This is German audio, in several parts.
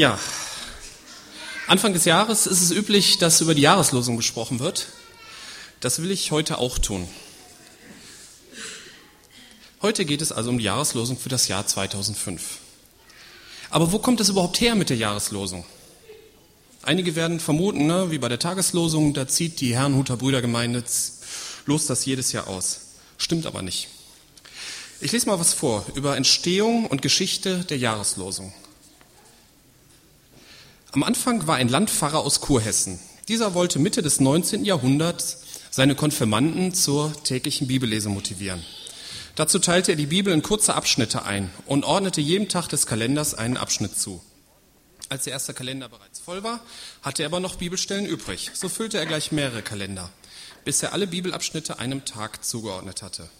Ja, Anfang des Jahres ist es üblich, dass über die Jahreslosung gesprochen wird. Das will ich heute auch tun. Heute geht es also um die Jahreslosung für das Jahr 2005. Aber wo kommt es überhaupt her mit der Jahreslosung? Einige werden vermuten, ne, wie bei der Tageslosung, da zieht die Herrnhuter Brüdergemeinde los das jedes Jahr aus. Stimmt aber nicht. Ich lese mal was vor über Entstehung und Geschichte der Jahreslosung. Am Anfang war ein Landpfarrer aus Kurhessen. Dieser wollte Mitte des 19. Jahrhunderts seine Konfirmanden zur täglichen Bibellese motivieren. Dazu teilte er die Bibel in kurze Abschnitte ein und ordnete jedem Tag des Kalenders einen Abschnitt zu. Als der erste Kalender bereits voll war, hatte er aber noch Bibelstellen übrig. So füllte er gleich mehrere Kalender, bis er alle Bibelabschnitte einem Tag zugeordnet hatte.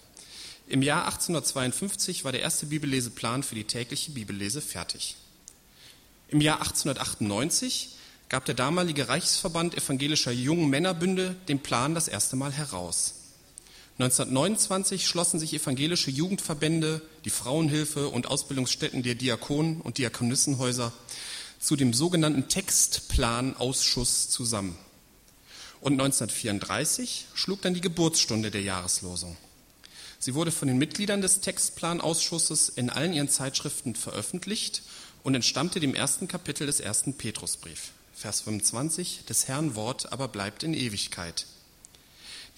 Im Jahr 1852 war der erste Bibelleseplan für die tägliche Bibellese fertig. Im Jahr 1898 gab der damalige Reichsverband evangelischer jungen Männerbünde den Plan das erste Mal heraus. 1929 schlossen sich evangelische Jugendverbände, die Frauenhilfe und Ausbildungsstätten der Diakonen und Diakonissenhäuser zu dem sogenannten Textplanausschuss zusammen. Und 1934 schlug dann die Geburtsstunde der Jahreslosung. Sie wurde von den Mitgliedern des Textplanausschusses in allen ihren Zeitschriften veröffentlicht und entstammte dem ersten Kapitel des ersten Petrusbrief, Vers 25, des Herrn Wort aber bleibt in Ewigkeit.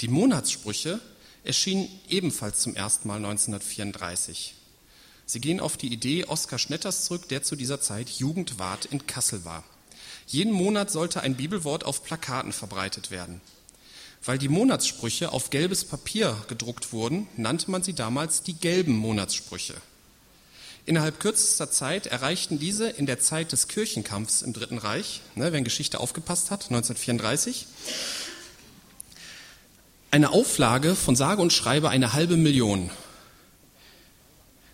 Die Monatssprüche erschienen ebenfalls zum ersten Mal 1934. Sie gehen auf die Idee Oskar Schnetters zurück, der zu dieser Zeit Jugendwart in Kassel war. Jeden Monat sollte ein Bibelwort auf Plakaten verbreitet werden. Weil die Monatssprüche auf gelbes Papier gedruckt wurden, nannte man sie damals die gelben Monatssprüche. Innerhalb kürzester Zeit erreichten diese in der Zeit des Kirchenkampfs im Dritten Reich, ne, wer in Geschichte aufgepasst hat, 1934, eine Auflage von sage und schreibe eine halbe Million.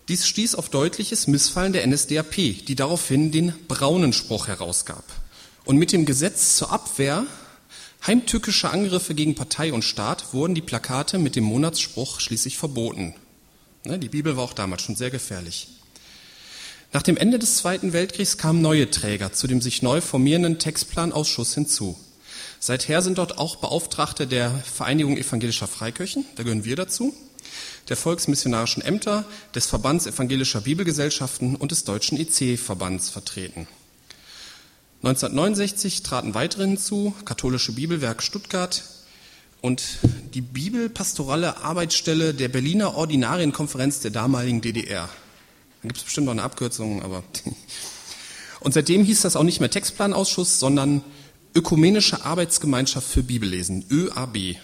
Dies stieß auf deutliches Missfallen der NSDAP, die daraufhin den braunen Spruch herausgab. Und mit dem Gesetz zur Abwehr heimtückischer Angriffe gegen Partei und Staat wurden die Plakate mit dem Monatsspruch schließlich verboten. Ne, die Bibel war auch damals schon sehr gefährlich. Nach dem Ende des Zweiten Weltkriegs kamen neue Träger zu dem sich neu formierenden Textplanausschuss hinzu. Seither sind dort auch Beauftragte der Vereinigung evangelischer Freikirchen, da gehören wir dazu, der volksmissionarischen Ämter, des Verbands evangelischer Bibelgesellschaften und des deutschen IC-Verbands vertreten. 1969 traten weitere hinzu, Katholische Bibelwerk Stuttgart und die Bibelpastorale Arbeitsstelle der Berliner Ordinarienkonferenz der damaligen DDR. Da gibt es bestimmt noch eine Abkürzung, aber. Und seitdem hieß das auch nicht mehr Textplanausschuss, sondern Ökumenische Arbeitsgemeinschaft für Bibellesen, ÖAB.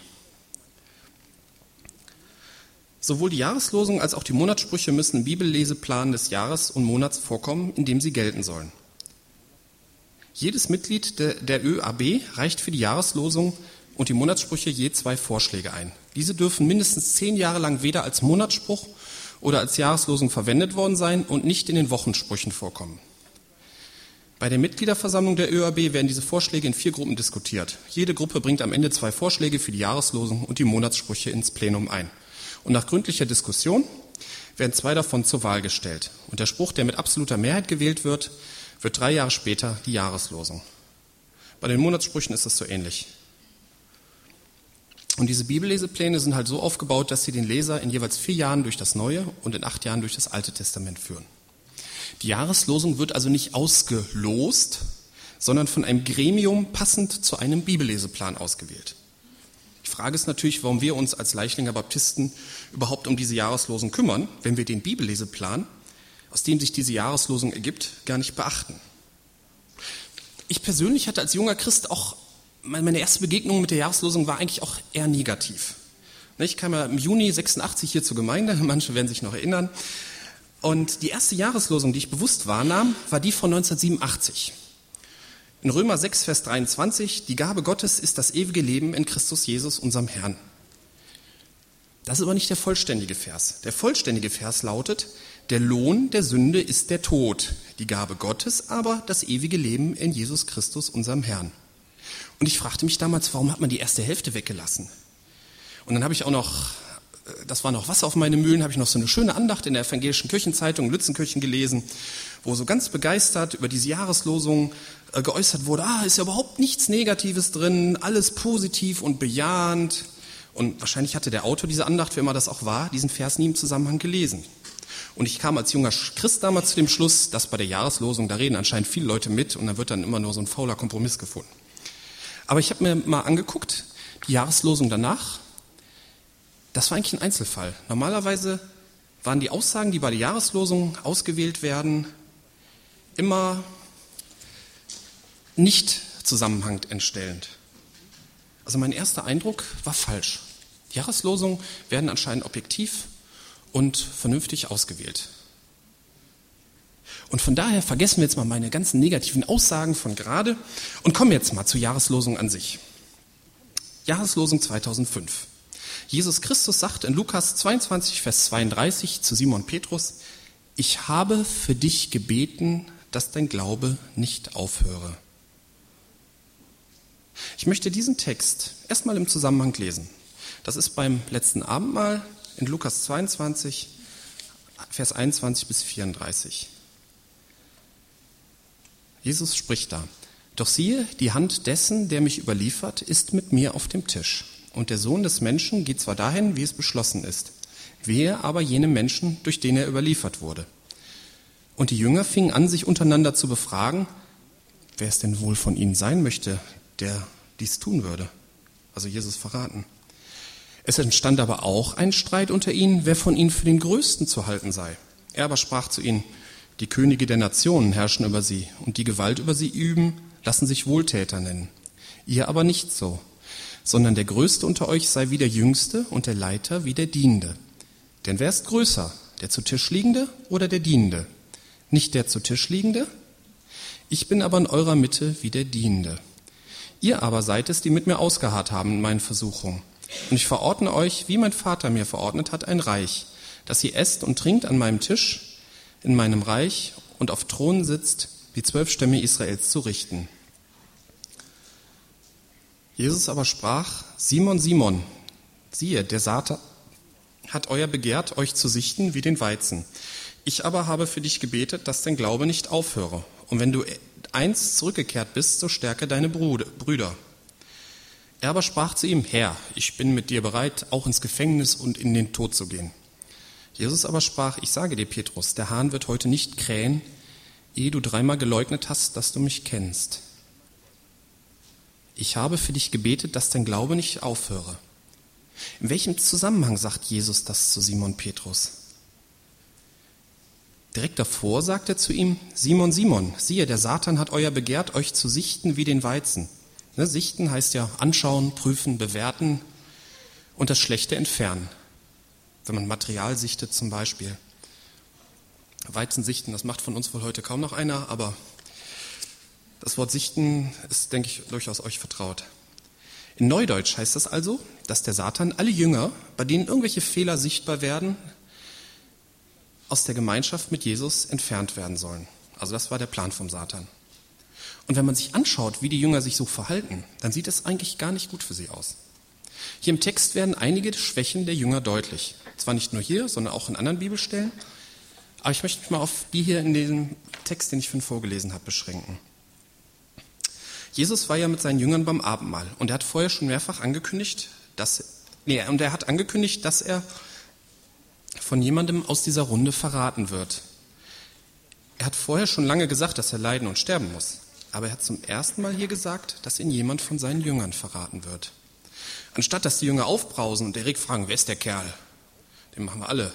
Sowohl die Jahreslosung als auch die Monatssprüche müssen im Bibelleseplan des Jahres und Monats vorkommen, in dem sie gelten sollen. Jedes Mitglied der, der ÖAB reicht für die Jahreslosung und die Monatssprüche je zwei Vorschläge ein. Diese dürfen mindestens zehn Jahre lang weder als Monatsspruch oder als Jahreslosung verwendet worden sein und nicht in den Wochensprüchen vorkommen. Bei der Mitgliederversammlung der ÖAB werden diese Vorschläge in vier Gruppen diskutiert. Jede Gruppe bringt am Ende zwei Vorschläge für die Jahreslosung und die Monatssprüche ins Plenum ein. Und nach gründlicher Diskussion werden zwei davon zur Wahl gestellt. Und der Spruch, der mit absoluter Mehrheit gewählt wird, wird drei Jahre später die Jahreslosung. Bei den Monatssprüchen ist das so ähnlich. Und diese Bibellesepläne sind halt so aufgebaut, dass sie den Leser in jeweils vier Jahren durch das Neue und in acht Jahren durch das Alte Testament führen. Die Jahreslosung wird also nicht ausgelost, sondern von einem Gremium passend zu einem Bibelleseplan ausgewählt. Die Frage ist natürlich, warum wir uns als Leichlinger Baptisten überhaupt um diese Jahreslosung kümmern, wenn wir den Bibelleseplan, aus dem sich diese Jahreslosung ergibt, gar nicht beachten. Ich persönlich hatte als junger Christ auch meine erste Begegnung mit der Jahreslosung war eigentlich auch eher negativ. Ich kam ja im Juni 86 hier zur Gemeinde, manche werden sich noch erinnern. Und die erste Jahreslosung, die ich bewusst wahrnahm, war die von 1987. In Römer 6, Vers 23, die Gabe Gottes ist das ewige Leben in Christus Jesus, unserem Herrn. Das ist aber nicht der vollständige Vers. Der vollständige Vers lautet, der Lohn der Sünde ist der Tod, die Gabe Gottes aber das ewige Leben in Jesus Christus, unserem Herrn. Und ich fragte mich damals, warum hat man die erste Hälfte weggelassen? Und dann habe ich auch noch das war noch Wasser auf meine Mühlen, habe ich noch so eine schöne Andacht in der evangelischen Kirchenzeitung Lützenkirchen gelesen, wo so ganz begeistert über diese Jahreslosung äh, geäußert wurde, ah, ist ja überhaupt nichts Negatives drin, alles positiv und bejahend. Und wahrscheinlich hatte der Autor dieser Andacht, wer immer das auch war, diesen Vers nie im Zusammenhang gelesen. Und ich kam als junger Christ damals zu dem Schluss, dass bei der Jahreslosung, da reden anscheinend viele Leute mit und da wird dann immer nur so ein fauler Kompromiss gefunden. Aber ich habe mir mal angeguckt, die Jahreslosung danach, das war eigentlich ein Einzelfall. Normalerweise waren die Aussagen, die bei der Jahreslosung ausgewählt werden, immer nicht zusammenhangend entstellend. Also mein erster Eindruck war falsch. Die Jahreslosungen werden anscheinend objektiv und vernünftig ausgewählt. Und von daher vergessen wir jetzt mal meine ganzen negativen Aussagen von gerade und kommen jetzt mal zur Jahreslosung an sich. Jahreslosung 2005. Jesus Christus sagt in Lukas 22, Vers 32 zu Simon Petrus, ich habe für dich gebeten, dass dein Glaube nicht aufhöre. Ich möchte diesen Text erstmal im Zusammenhang lesen. Das ist beim letzten Abendmahl in Lukas 22, Vers 21 bis 34. Jesus spricht da, doch siehe, die Hand dessen, der mich überliefert, ist mit mir auf dem Tisch. Und der Sohn des Menschen geht zwar dahin, wie es beschlossen ist, wehe aber jenem Menschen, durch den er überliefert wurde. Und die Jünger fingen an, sich untereinander zu befragen, wer es denn wohl von ihnen sein möchte, der dies tun würde. Also Jesus verraten. Es entstand aber auch ein Streit unter ihnen, wer von ihnen für den Größten zu halten sei. Er aber sprach zu ihnen, die Könige der Nationen herrschen über sie und die Gewalt über sie üben, lassen sich Wohltäter nennen. Ihr aber nicht so, sondern der Größte unter euch sei wie der Jüngste und der Leiter wie der Dienende. Denn wer ist größer, der zu Tisch liegende oder der Dienende? Nicht der zu Tisch liegende? Ich bin aber in eurer Mitte wie der Dienende. Ihr aber seid es, die mit mir ausgeharrt haben in meinen Versuchungen. Und ich verordne euch, wie mein Vater mir verordnet hat, ein Reich, dass ihr esst und trinkt an meinem Tisch in meinem Reich und auf Thronen sitzt, die zwölf Stämme Israels zu richten. Jesus aber sprach, Simon, Simon, siehe, der Satan hat euer begehrt, euch zu sichten wie den Weizen. Ich aber habe für dich gebetet, dass dein Glaube nicht aufhöre. Und wenn du eins zurückgekehrt bist, so stärke deine Brüder. Er aber sprach zu ihm, Herr, ich bin mit dir bereit, auch ins Gefängnis und in den Tod zu gehen. Jesus aber sprach, ich sage dir, Petrus, der Hahn wird heute nicht krähen, ehe du dreimal geleugnet hast, dass du mich kennst. Ich habe für dich gebetet, dass dein Glaube nicht aufhöre. In welchem Zusammenhang sagt Jesus das zu Simon Petrus? Direkt davor sagt er zu ihm, Simon, Simon, siehe, der Satan hat euer begehrt, euch zu sichten wie den Weizen. Ne, sichten heißt ja anschauen, prüfen, bewerten und das Schlechte entfernen. Wenn man Material sichtet zum Beispiel. Weizen sichten, das macht von uns wohl heute kaum noch einer, aber das Wort sichten ist, denke ich, durchaus euch vertraut. In Neudeutsch heißt das also, dass der Satan alle Jünger, bei denen irgendwelche Fehler sichtbar werden, aus der Gemeinschaft mit Jesus entfernt werden sollen. Also das war der Plan vom Satan. Und wenn man sich anschaut, wie die Jünger sich so verhalten, dann sieht es eigentlich gar nicht gut für sie aus. Hier im Text werden einige Schwächen der Jünger deutlich. Zwar nicht nur hier, sondern auch in anderen Bibelstellen. Aber ich möchte mich mal auf die hier in diesem Text, den ich vorhin vorgelesen habe, beschränken. Jesus war ja mit seinen Jüngern beim Abendmahl und er hat vorher schon mehrfach angekündigt, dass, nee, und er hat angekündigt, dass er von jemandem aus dieser Runde verraten wird. Er hat vorher schon lange gesagt, dass er leiden und sterben muss. Aber er hat zum ersten Mal hier gesagt, dass ihn jemand von seinen Jüngern verraten wird. Anstatt dass die Jünger aufbrausen und direkt fragen, wer ist der Kerl? Den machen wir alle.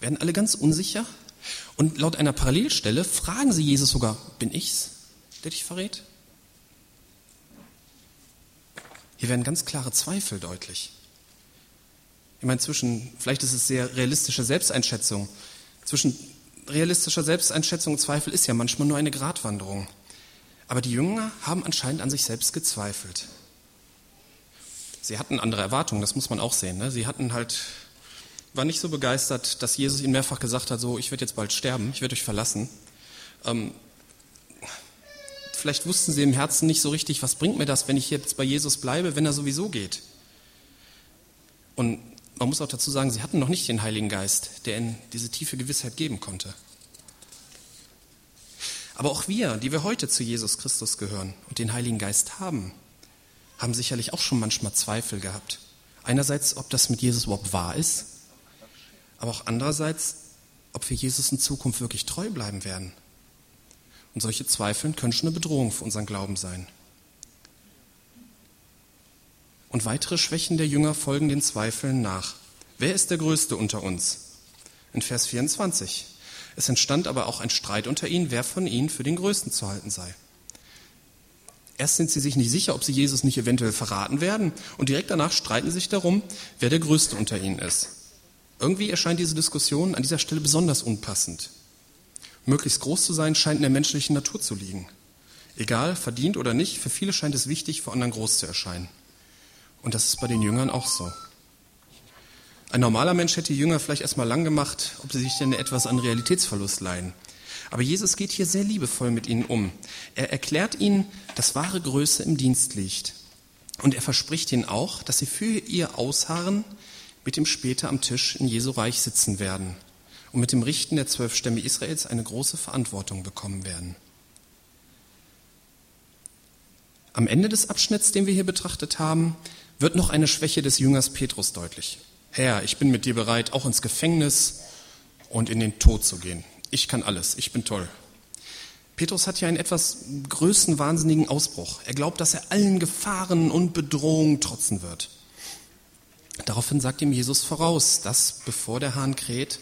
Werden alle ganz unsicher. Und laut einer Parallelstelle fragen sie Jesus sogar, bin ich's, der dich verrät? Hier werden ganz klare Zweifel deutlich. Ich meine, zwischen, vielleicht ist es sehr realistische Selbsteinschätzung. Zwischen realistischer Selbsteinschätzung und Zweifel ist ja manchmal nur eine Gratwanderung. Aber die Jünger haben anscheinend an sich selbst gezweifelt. Sie hatten andere Erwartungen, das muss man auch sehen. Ne? Sie hatten halt, waren nicht so begeistert, dass Jesus ihnen mehrfach gesagt hat, so, ich werde jetzt bald sterben, ich werde euch verlassen. Ähm, Vielleicht wussten sie im Herzen nicht so richtig, was bringt mir das, wenn ich jetzt bei Jesus bleibe, wenn er sowieso geht. Und man muss auch dazu sagen, sie hatten noch nicht den Heiligen Geist, der ihnen diese tiefe Gewissheit geben konnte. Aber auch wir, die wir heute zu Jesus Christus gehören und den Heiligen Geist haben, haben sicherlich auch schon manchmal Zweifel gehabt. Einerseits, ob das mit Jesus überhaupt wahr ist, aber auch andererseits, ob wir Jesus in Zukunft wirklich treu bleiben werden. Und solche Zweifel können schon eine Bedrohung für unseren Glauben sein. Und weitere Schwächen der Jünger folgen den Zweifeln nach. Wer ist der Größte unter uns? In Vers 24. Es entstand aber auch ein Streit unter ihnen, wer von ihnen für den Größten zu halten sei. Erst sind sie sich nicht sicher, ob sie Jesus nicht eventuell verraten werden, und direkt danach streiten sie sich darum, wer der Größte unter ihnen ist. Irgendwie erscheint diese Diskussion an dieser Stelle besonders unpassend. Möglichst groß zu sein scheint in der menschlichen Natur zu liegen. Egal, verdient oder nicht, für viele scheint es wichtig, vor anderen groß zu erscheinen. Und das ist bei den Jüngern auch so. Ein normaler Mensch hätte die Jünger vielleicht erstmal lang gemacht, ob sie sich denn etwas an Realitätsverlust leihen. Aber Jesus geht hier sehr liebevoll mit ihnen um. Er erklärt ihnen, dass wahre Größe im Dienst liegt. Und er verspricht ihnen auch, dass sie für ihr Ausharren mit ihm später am Tisch in Jesu Reich sitzen werden und mit dem Richten der zwölf Stämme Israels eine große Verantwortung bekommen werden. Am Ende des Abschnitts, den wir hier betrachtet haben, wird noch eine Schwäche des Jüngers Petrus deutlich. Herr, ich bin mit dir bereit, auch ins Gefängnis und in den Tod zu gehen. Ich kann alles, ich bin toll. Petrus hat hier einen etwas größenwahnsinnigen Ausbruch. Er glaubt, dass er allen Gefahren und Bedrohungen trotzen wird. Daraufhin sagt ihm Jesus voraus, dass, bevor der Hahn kräht,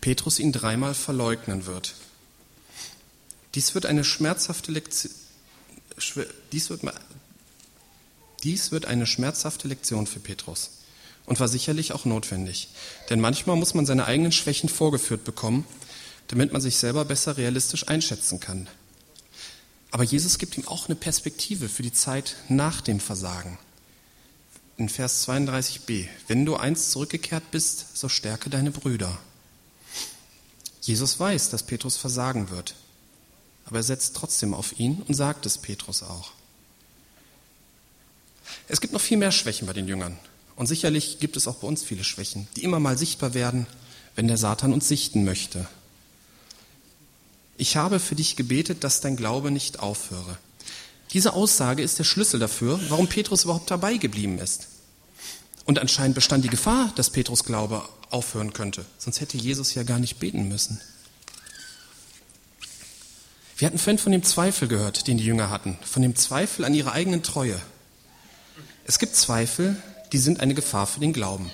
Petrus ihn dreimal verleugnen wird. Dies wird eine schmerzhafte Lektion, dies wird, dies wird eine schmerzhafte Lektion für Petrus und war sicherlich auch notwendig. Denn manchmal muss man seine eigenen Schwächen vorgeführt bekommen, damit man sich selber besser realistisch einschätzen kann. Aber Jesus gibt ihm auch eine Perspektive für die Zeit nach dem Versagen in Vers 32b, wenn du einst zurückgekehrt bist, so stärke deine Brüder. Jesus weiß, dass Petrus versagen wird, aber er setzt trotzdem auf ihn und sagt es Petrus auch. Es gibt noch viel mehr Schwächen bei den Jüngern und sicherlich gibt es auch bei uns viele Schwächen, die immer mal sichtbar werden, wenn der Satan uns sichten möchte. Ich habe für dich gebetet, dass dein Glaube nicht aufhöre. Diese Aussage ist der Schlüssel dafür, warum Petrus überhaupt dabei geblieben ist. Und anscheinend bestand die Gefahr, dass Petrus Glaube aufhören könnte. Sonst hätte Jesus ja gar nicht beten müssen. Wir hatten vorhin von dem Zweifel gehört, den die Jünger hatten, von dem Zweifel an ihrer eigenen Treue. Es gibt Zweifel, die sind eine Gefahr für den Glauben.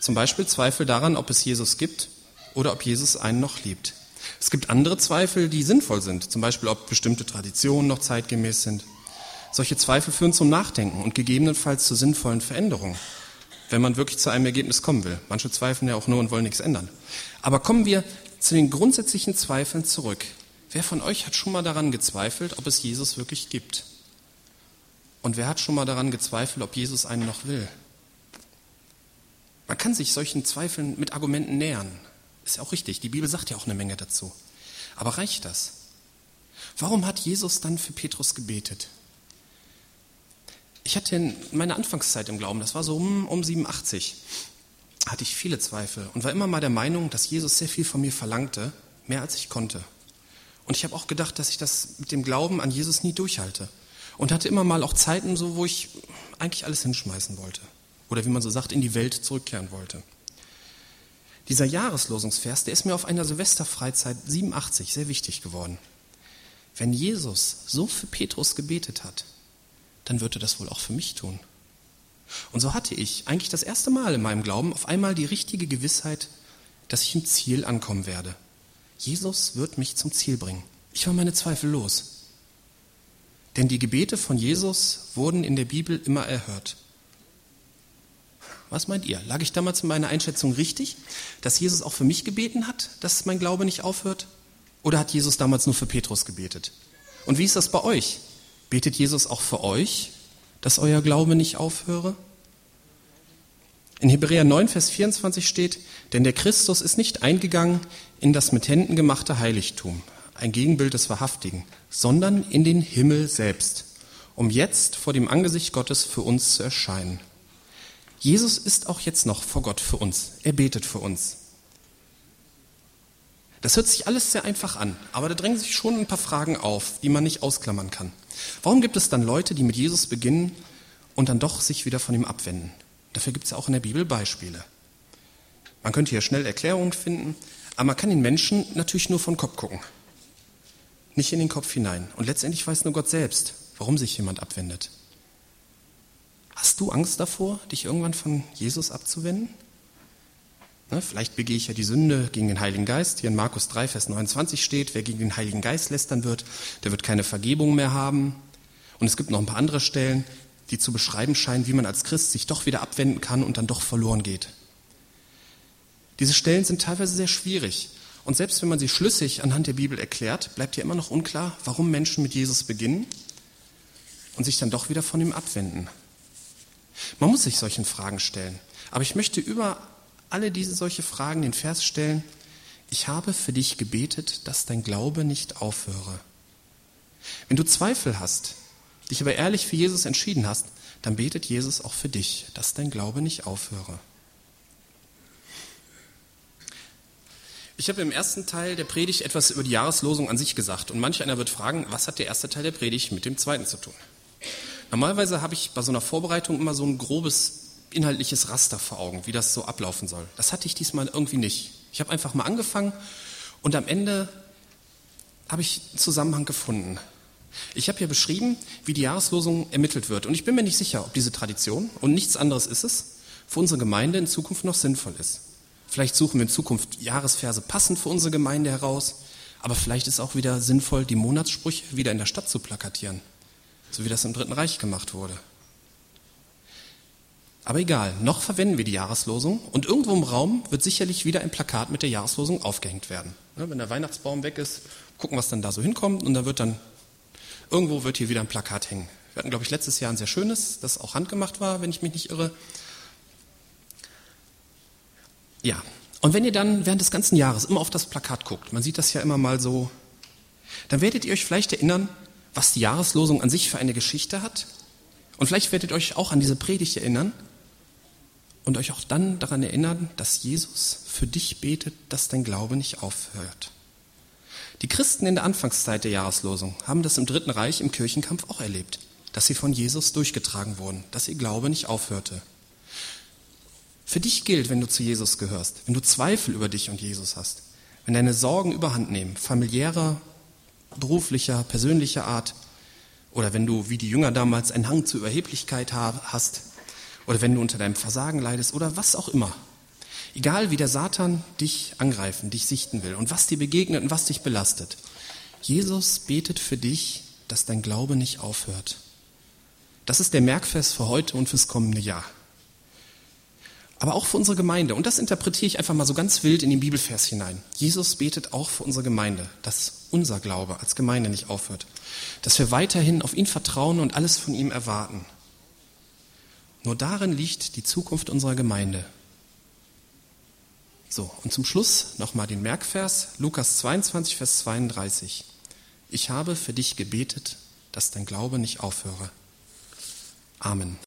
Zum Beispiel Zweifel daran, ob es Jesus gibt oder ob Jesus einen noch liebt. Es gibt andere Zweifel, die sinnvoll sind, zum Beispiel ob bestimmte Traditionen noch zeitgemäß sind. Solche Zweifel führen zum Nachdenken und gegebenenfalls zu sinnvollen Veränderungen, wenn man wirklich zu einem Ergebnis kommen will. Manche zweifeln ja auch nur und wollen nichts ändern. Aber kommen wir zu den grundsätzlichen Zweifeln zurück. Wer von euch hat schon mal daran gezweifelt, ob es Jesus wirklich gibt? Und wer hat schon mal daran gezweifelt, ob Jesus einen noch will? Man kann sich solchen Zweifeln mit Argumenten nähern. Ist ja auch richtig. Die Bibel sagt ja auch eine Menge dazu. Aber reicht das? Warum hat Jesus dann für Petrus gebetet? Ich hatte in meiner Anfangszeit im Glauben, das war so um, um 87, hatte ich viele Zweifel und war immer mal der Meinung, dass Jesus sehr viel von mir verlangte, mehr als ich konnte. Und ich habe auch gedacht, dass ich das mit dem Glauben an Jesus nie durchhalte. Und hatte immer mal auch Zeiten so, wo ich eigentlich alles hinschmeißen wollte. Oder wie man so sagt, in die Welt zurückkehren wollte. Dieser Jahreslosungsvers, der ist mir auf einer Silvesterfreizeit 87 sehr wichtig geworden. Wenn Jesus so für Petrus gebetet hat, dann wird er das wohl auch für mich tun. Und so hatte ich eigentlich das erste Mal in meinem Glauben auf einmal die richtige Gewissheit, dass ich im Ziel ankommen werde. Jesus wird mich zum Ziel bringen. Ich war meine Zweifel los. Denn die Gebete von Jesus wurden in der Bibel immer erhört. Was meint ihr? Lag ich damals in meiner Einschätzung richtig, dass Jesus auch für mich gebeten hat, dass mein Glaube nicht aufhört? Oder hat Jesus damals nur für Petrus gebetet? Und wie ist das bei euch? Betet Jesus auch für euch, dass euer Glaube nicht aufhöre? In Hebräer 9, Vers 24 steht, denn der Christus ist nicht eingegangen in das mit Händen gemachte Heiligtum, ein Gegenbild des Wahrhaftigen, sondern in den Himmel selbst, um jetzt vor dem Angesicht Gottes für uns zu erscheinen. Jesus ist auch jetzt noch vor Gott für uns. Er betet für uns. Das hört sich alles sehr einfach an, aber da drängen sich schon ein paar Fragen auf, die man nicht ausklammern kann. Warum gibt es dann Leute, die mit Jesus beginnen und dann doch sich wieder von ihm abwenden? Dafür gibt es ja auch in der Bibel Beispiele. Man könnte hier schnell Erklärungen finden, aber man kann den Menschen natürlich nur von Kopf gucken, nicht in den Kopf hinein. Und letztendlich weiß nur Gott selbst, warum sich jemand abwendet. Hast du Angst davor, dich irgendwann von Jesus abzuwenden? Ne, vielleicht begehe ich ja die Sünde gegen den Heiligen Geist. Hier in Markus 3, Vers 29 steht, wer gegen den Heiligen Geist lästern wird, der wird keine Vergebung mehr haben. Und es gibt noch ein paar andere Stellen, die zu beschreiben scheinen, wie man als Christ sich doch wieder abwenden kann und dann doch verloren geht. Diese Stellen sind teilweise sehr schwierig. Und selbst wenn man sie schlüssig anhand der Bibel erklärt, bleibt ja immer noch unklar, warum Menschen mit Jesus beginnen und sich dann doch wieder von ihm abwenden. Man muss sich solchen Fragen stellen. Aber ich möchte über alle diese solche Fragen den Vers stellen, ich habe für dich gebetet, dass dein Glaube nicht aufhöre. Wenn du Zweifel hast, dich aber ehrlich für Jesus entschieden hast, dann betet Jesus auch für dich, dass dein Glaube nicht aufhöre. Ich habe im ersten Teil der Predigt etwas über die Jahreslosung an sich gesagt und manch einer wird fragen, was hat der erste Teil der Predigt mit dem zweiten zu tun? Normalerweise habe ich bei so einer Vorbereitung immer so ein grobes inhaltliches Raster vor Augen, wie das so ablaufen soll. Das hatte ich diesmal irgendwie nicht. Ich habe einfach mal angefangen und am Ende habe ich einen Zusammenhang gefunden. Ich habe hier beschrieben, wie die Jahreslosung ermittelt wird. Und ich bin mir nicht sicher, ob diese Tradition, und nichts anderes ist es, für unsere Gemeinde in Zukunft noch sinnvoll ist. Vielleicht suchen wir in Zukunft Jahresverse passend für unsere Gemeinde heraus, aber vielleicht ist auch wieder sinnvoll, die Monatssprüche wieder in der Stadt zu plakatieren, so wie das im Dritten Reich gemacht wurde. Aber egal, noch verwenden wir die Jahreslosung und irgendwo im Raum wird sicherlich wieder ein Plakat mit der Jahreslosung aufgehängt werden. Wenn der Weihnachtsbaum weg ist, gucken, was dann da so hinkommt und da wird dann, irgendwo wird hier wieder ein Plakat hängen. Wir hatten, glaube ich, letztes Jahr ein sehr schönes, das auch handgemacht war, wenn ich mich nicht irre. Ja, und wenn ihr dann während des ganzen Jahres immer auf das Plakat guckt, man sieht das ja immer mal so, dann werdet ihr euch vielleicht erinnern, was die Jahreslosung an sich für eine Geschichte hat. Und vielleicht werdet ihr euch auch an diese Predigt erinnern und euch auch dann daran erinnern, dass Jesus für dich betet, dass dein Glaube nicht aufhört. Die Christen in der Anfangszeit der Jahreslosung haben das im Dritten Reich im Kirchenkampf auch erlebt, dass sie von Jesus durchgetragen wurden, dass ihr Glaube nicht aufhörte. Für dich gilt, wenn du zu Jesus gehörst, wenn du Zweifel über dich und Jesus hast, wenn deine Sorgen überhand nehmen, familiärer, beruflicher, persönlicher Art, oder wenn du wie die Jünger damals einen Hang zur Überheblichkeit hast, oder wenn du unter deinem Versagen leidest oder was auch immer. Egal wie der Satan dich angreifen, dich sichten will und was dir begegnet und was dich belastet. Jesus betet für dich, dass dein Glaube nicht aufhört. Das ist der Merkfest für heute und fürs kommende Jahr. Aber auch für unsere Gemeinde. Und das interpretiere ich einfach mal so ganz wild in den Bibelvers hinein. Jesus betet auch für unsere Gemeinde, dass unser Glaube als Gemeinde nicht aufhört. Dass wir weiterhin auf ihn vertrauen und alles von ihm erwarten. Nur darin liegt die Zukunft unserer Gemeinde. So, und zum Schluss nochmal den Merkvers, Lukas 22, Vers 32. Ich habe für dich gebetet, dass dein Glaube nicht aufhöre. Amen.